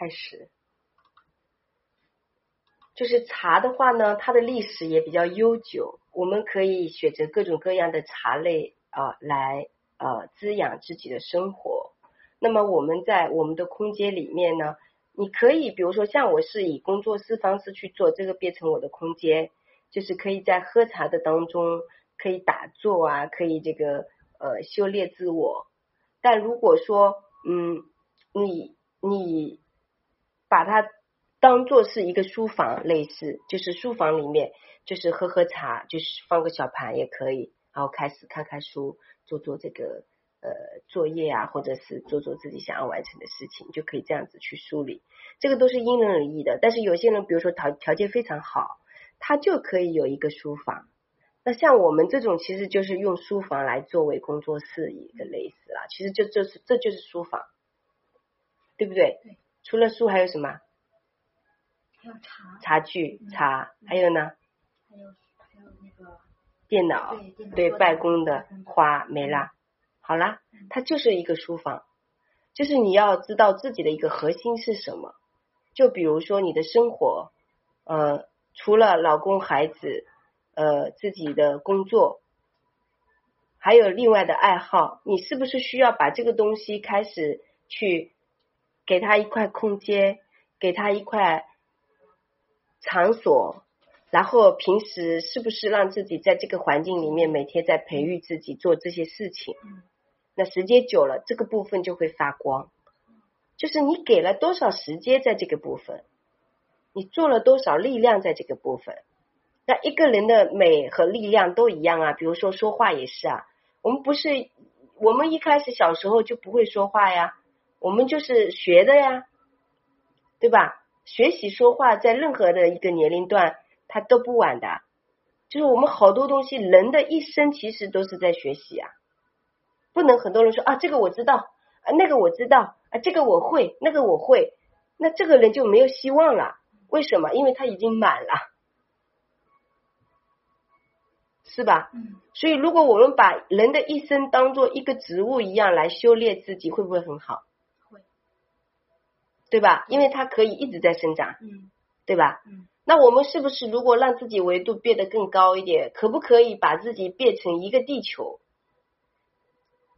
开始。就是茶的话呢，它的历史也比较悠久，我们可以选择各种各样的茶类啊，来呃滋养自己的生活。那么我们在我们的空间里面呢，你可以比如说像我是以工作室方式去做，这个变成我的空间，就是可以在喝茶的当中可以打坐啊，可以这个呃修炼自我。但如果说嗯，你你把它。当做是一个书房，类似就是书房里面，就是喝喝茶，就是放个小盘也可以，然后开始看看书，做做这个呃作业啊，或者是做做自己想要完成的事情，就可以这样子去梳理。这个都是因人而异的，但是有些人，比如说条条件非常好，他就可以有一个书房。那像我们这种，其实就是用书房来作为工作室一个类似啦。其实就就是这就是书房，对不对？对。除了书还有什么？还有茶，茶具，茶，还有呢？还有还有那个电脑，对办公的花没了，好啦，它就是一个书房，就是你要知道自己的一个核心是什么。就比如说你的生活，呃，除了老公、孩子，呃，自己的工作，还有另外的爱好，你是不是需要把这个东西开始去给他一块空间，给他一块。场所，然后平时是不是让自己在这个环境里面每天在培育自己做这些事情？那时间久了，这个部分就会发光。就是你给了多少时间在这个部分，你做了多少力量在这个部分。那一个人的美和力量都一样啊。比如说说话也是啊，我们不是我们一开始小时候就不会说话呀，我们就是学的呀，对吧？学习说话，在任何的一个年龄段，他都不晚的。就是我们好多东西，人的一生其实都是在学习啊。不能很多人说啊，这个我知道，啊那个我知道，啊这个我会，那个我会，那这个人就没有希望了。为什么？因为他已经满了，是吧？嗯。所以，如果我们把人的一生当做一个植物一样来修炼自己，会不会很好？对吧？因为它可以一直在生长，嗯，对吧？嗯，那我们是不是如果让自己维度变得更高一点，可不可以把自己变成一个地球？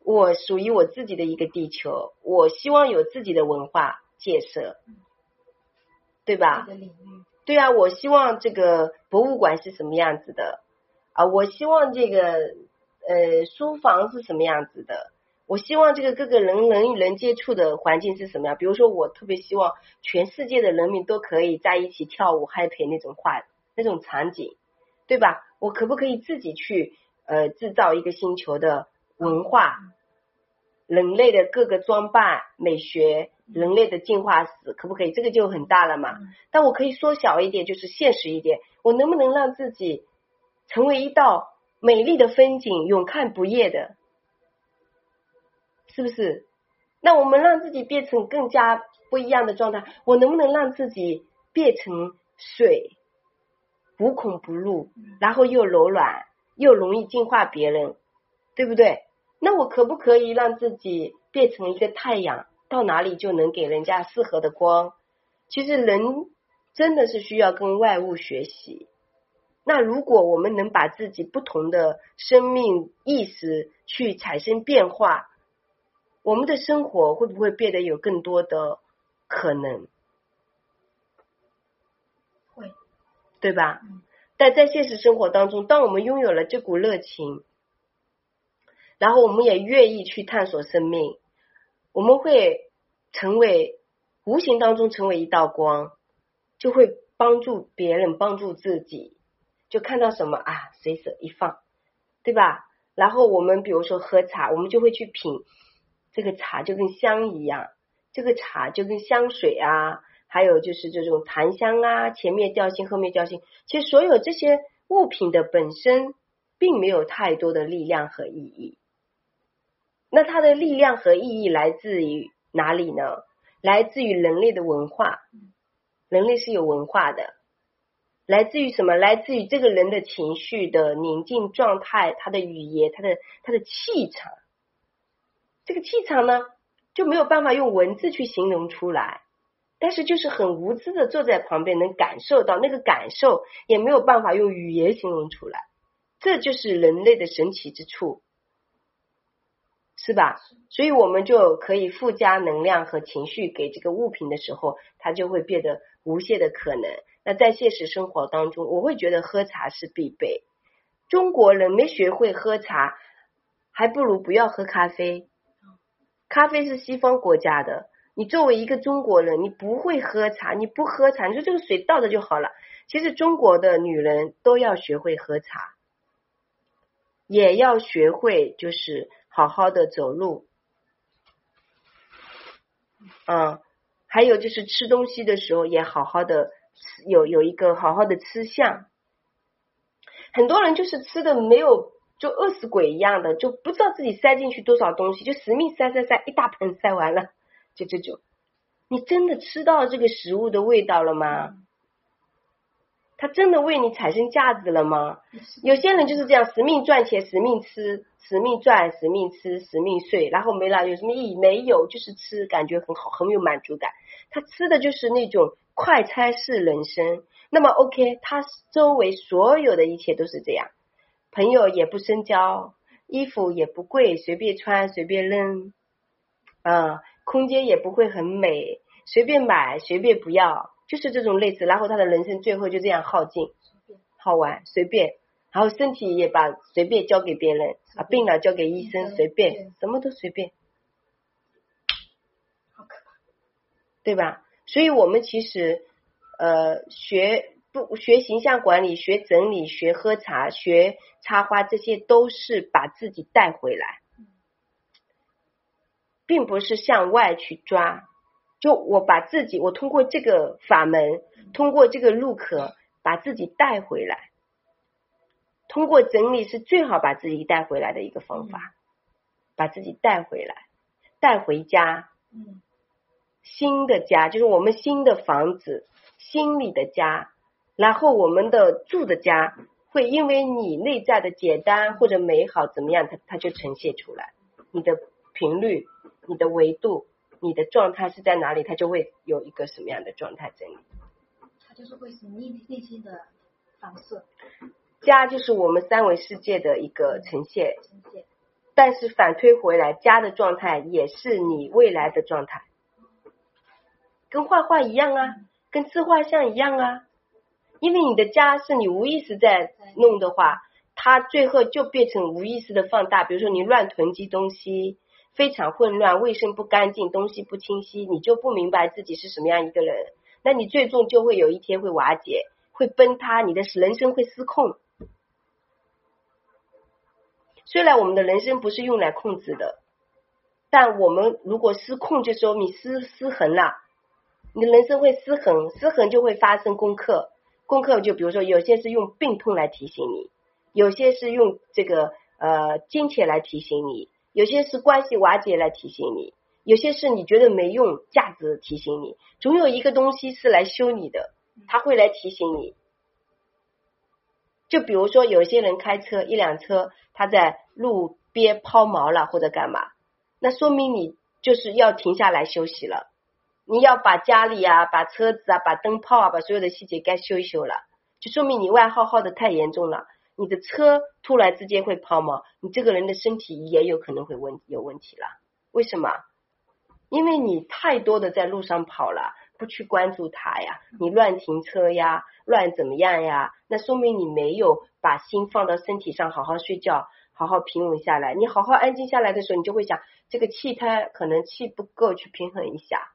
我属于我自己的一个地球，我希望有自己的文化建设，对吧？对啊，我希望这个博物馆是什么样子的啊？我希望这个呃书房是什么样子的？我希望这个各个人人与人接触的环境是什么样？比如说，我特别希望全世界的人民都可以在一起跳舞、happy 那种画那种场景，对吧？我可不可以自己去呃制造一个星球的文化？人类的各个装扮、美学、人类的进化史，可不可以？这个就很大了嘛。但我可以缩小一点，就是现实一点。我能不能让自己成为一道美丽的风景，永看不厌的？是不是？那我们让自己变成更加不一样的状态，我能不能让自己变成水，无孔不入，然后又柔软，又容易净化别人，对不对？那我可不可以让自己变成一个太阳，到哪里就能给人家适合的光？其实人真的是需要跟外物学习。那如果我们能把自己不同的生命意识去产生变化。我们的生活会不会变得有更多的可能？会，对吧？但在现实生活当中，当我们拥有了这股热情，然后我们也愿意去探索生命，我们会成为无形当中成为一道光，就会帮助别人，帮助自己。就看到什么啊，随手一放，对吧？然后我们比如说喝茶，我们就会去品。这个茶就跟香一样，这个茶就跟香水啊，还有就是这种檀香啊，前面调性，后面调性。其实所有这些物品的本身并没有太多的力量和意义。那它的力量和意义来自于哪里呢？来自于人类的文化，人类是有文化的。来自于什么？来自于这个人的情绪的宁静状态，他的语言，他的他的气场。这个气场呢，就没有办法用文字去形容出来，但是就是很无知的坐在旁边，能感受到那个感受，也没有办法用语言形容出来。这就是人类的神奇之处，是吧？所以我们就可以附加能量和情绪给这个物品的时候，它就会变得无限的可能。那在现实生活当中，我会觉得喝茶是必备。中国人没学会喝茶，还不如不要喝咖啡。咖啡是西方国家的，你作为一个中国人，你不会喝茶，你不喝茶，你说这个水倒着就好了。其实中国的女人都要学会喝茶，也要学会就是好好的走路，嗯，还有就是吃东西的时候也好好的有有一个好好的吃相。很多人就是吃的没有。就饿死鬼一样的，就不知道自己塞进去多少东西，就死命塞塞塞，一大盆塞完了，就这种。你真的吃到这个食物的味道了吗？他真的为你产生价值了吗？有些人就是这样，死命赚钱，死命吃，死命赚，死命吃，死命睡，然后没了，有什么意义？没有，就是吃，感觉很好，很有满足感。他吃的就是那种快餐式人生。那么，OK，他周围所有的一切都是这样。朋友也不深交，衣服也不贵，随便穿随便扔，啊，空间也不会很美，随便买随便不要，就是这种类似。然后他的人生最后就这样耗尽，好玩随便，然后身体也把随便交给别人，啊，病了交给医生，随便什么都随便，好可怕，对吧？所以我们其实呃学。不学形象管理，学整理，学喝茶，学插花，这些都是把自己带回来，并不是向外去抓。就我把自己，我通过这个法门，通过这个入口，把自己带回来。通过整理是最好把自己带回来的一个方法，把自己带回来，带回家。嗯，新的家就是我们新的房子，心里的家。然后我们的住的家会因为你内在的简单或者美好怎么样，它它就呈现出来。你的频率、你的维度、你的状态是在哪里，它就会有一个什么样的状态整理。它就是会是你内心的反射。家就是我们三维世界的一个呈现。呈现。但是反推回来，家的状态也是你未来的状态，跟画画一样啊，跟自画像一样啊。因为你的家是你无意识在弄的话，它最后就变成无意识的放大。比如说你乱囤积东西，非常混乱，卫生不干净，东西不清晰，你就不明白自己是什么样一个人。那你最终就会有一天会瓦解，会崩塌，你的人生会失控。虽然我们的人生不是用来控制的，但我们如果失控，就说你失失衡了，你的人生会失衡，失衡就会发生功课。功课就比如说，有些是用病痛来提醒你，有些是用这个呃金钱来提醒你，有些是关系瓦解来提醒你，有些是你觉得没用价值提醒你，总有一个东西是来修你的，他会来提醒你。就比如说，有些人开车一辆车，他在路边抛锚了或者干嘛，那说明你就是要停下来休息了。你要把家里啊，把车子啊，把灯泡啊，把所有的细节该修一修了，就说明你外耗耗的太严重了。你的车突然之间会抛锚，你这个人的身体也有可能会问有问题了。为什么？因为你太多的在路上跑了，不去关注它呀，你乱停车呀，乱怎么样呀？那说明你没有把心放到身体上，好好睡觉，好好平稳下来。你好好安静下来的时候，你就会想，这个气胎可能气不够，去平衡一下。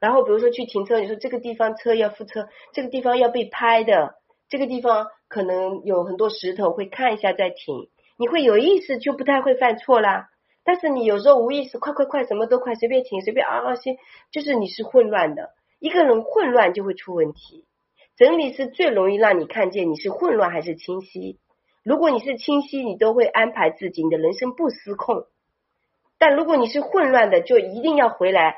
然后比如说去停车，你说这个地方车要扶车，这个地方要被拍的，这个地方可能有很多石头，会看一下再停。你会有意识就不太会犯错啦。但是你有时候无意识，快快快，什么都快，随便停，随便啊啊先，就是你是混乱的。一个人混乱就会出问题。整理是最容易让你看见你是混乱还是清晰。如果你是清晰，你都会安排自己，你的人生不失控。但如果你是混乱的，就一定要回来。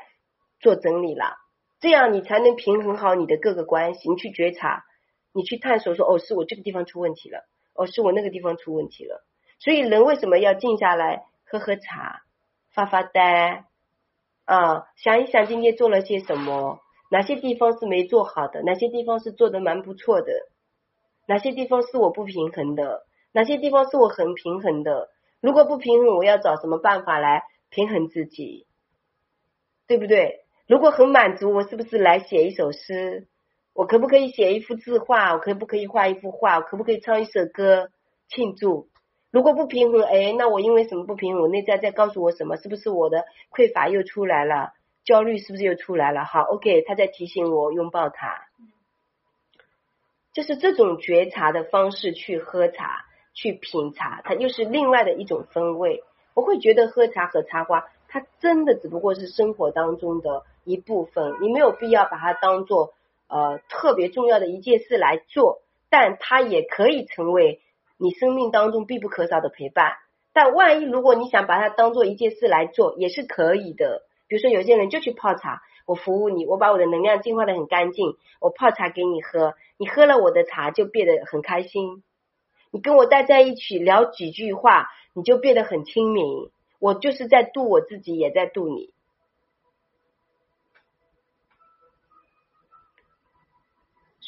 做整理了，这样你才能平衡好你的各个关系。你去觉察，你去探索，说哦，是我这个地方出问题了，哦，是我那个地方出问题了。所以人为什么要静下来喝喝茶、发发呆啊？想一想今天做了些什么，哪些地方是没做好的，哪些地方是做的蛮不错的，哪些地方是我不平衡的，哪些地方是我很平衡的。如果不平衡，我要找什么办法来平衡自己，对不对？如果很满足，我是不是来写一首诗？我可不可以写一幅字画？我可不可以画一幅画？我可不可以唱一首歌庆祝？如果不平衡，哎，那我因为什么不平衡？我内在在告诉我什么？是不是我的匮乏又出来了？焦虑是不是又出来了？好，OK，他在提醒我拥抱他，就是这种觉察的方式去喝茶、去品茶，它又是另外的一种风味。我会觉得喝茶和插花，它真的只不过是生活当中的一部分，你没有必要把它当做呃特别重要的一件事来做，但它也可以成为。你生命当中必不可少的陪伴，但万一如果你想把它当做一件事来做，也是可以的。比如说有些人就去泡茶，我服务你，我把我的能量净化的很干净，我泡茶给你喝，你喝了我的茶就变得很开心。你跟我待在一起聊几句话，你就变得很亲民。我就是在度我自己，也在度你。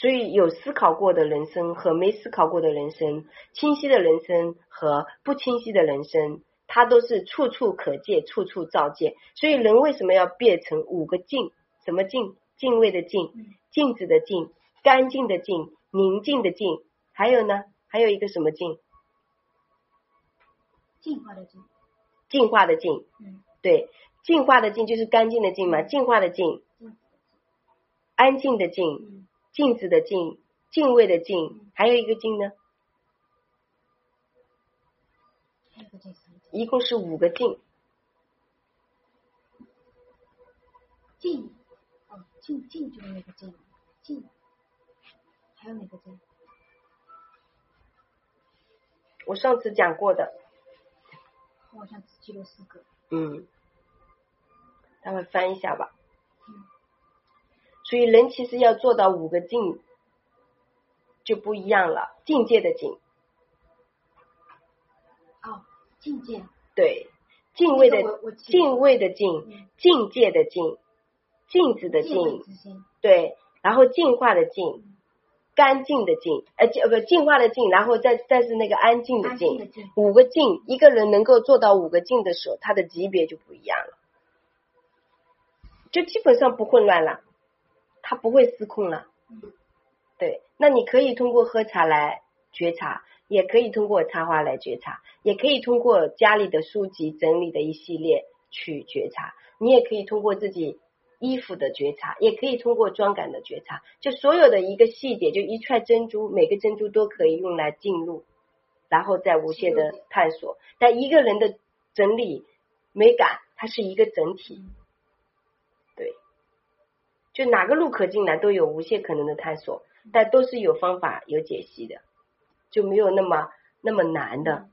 所以有思考过的人生和没思考过的人生，清晰的人生和不清晰的人生，它都是处处可见，处处照见。所以人为什么要变成五个静？什么静？敬畏的静，镜子的静，干净的净，宁静的静，还有呢？还有一个什么静？净化的净。净化的净。嗯。对，净化的净就是干净的净嘛，净化的净。安静的静。镜子的镜，敬畏的敬，还有一个敬呢？一共是五个镜。镜，哦，镜镜就是那个镜，镜，还有哪个镜？我上次讲过的。我好像只记了四个。嗯，待会翻一下吧。所以人其实要做到五个境就不一样了，境界的境。哦，境界。对，敬畏的敬畏的敬，境界的境，镜子的镜。对，然后净化的净，干净的净，呃，呃不，净化的净，然后再再是那个安静的静。五个静，一个人能够做到五个静的时候，他的级别就不一样了，就基本上不混乱了。他不会失控了，对，那你可以通过喝茶来觉察，也可以通过插花来觉察，也可以通过家里的书籍整理的一系列去觉察，你也可以通过自己衣服的觉察，也可以通过妆感的觉察，就所有的一个细节，就一串珍珠，每个珍珠都可以用来进入，然后再无限的探索。但一个人的整理美感，它是一个整体。就哪个路口进来都有无限可能的探索，但都是有方法有解析的，就没有那么那么难的。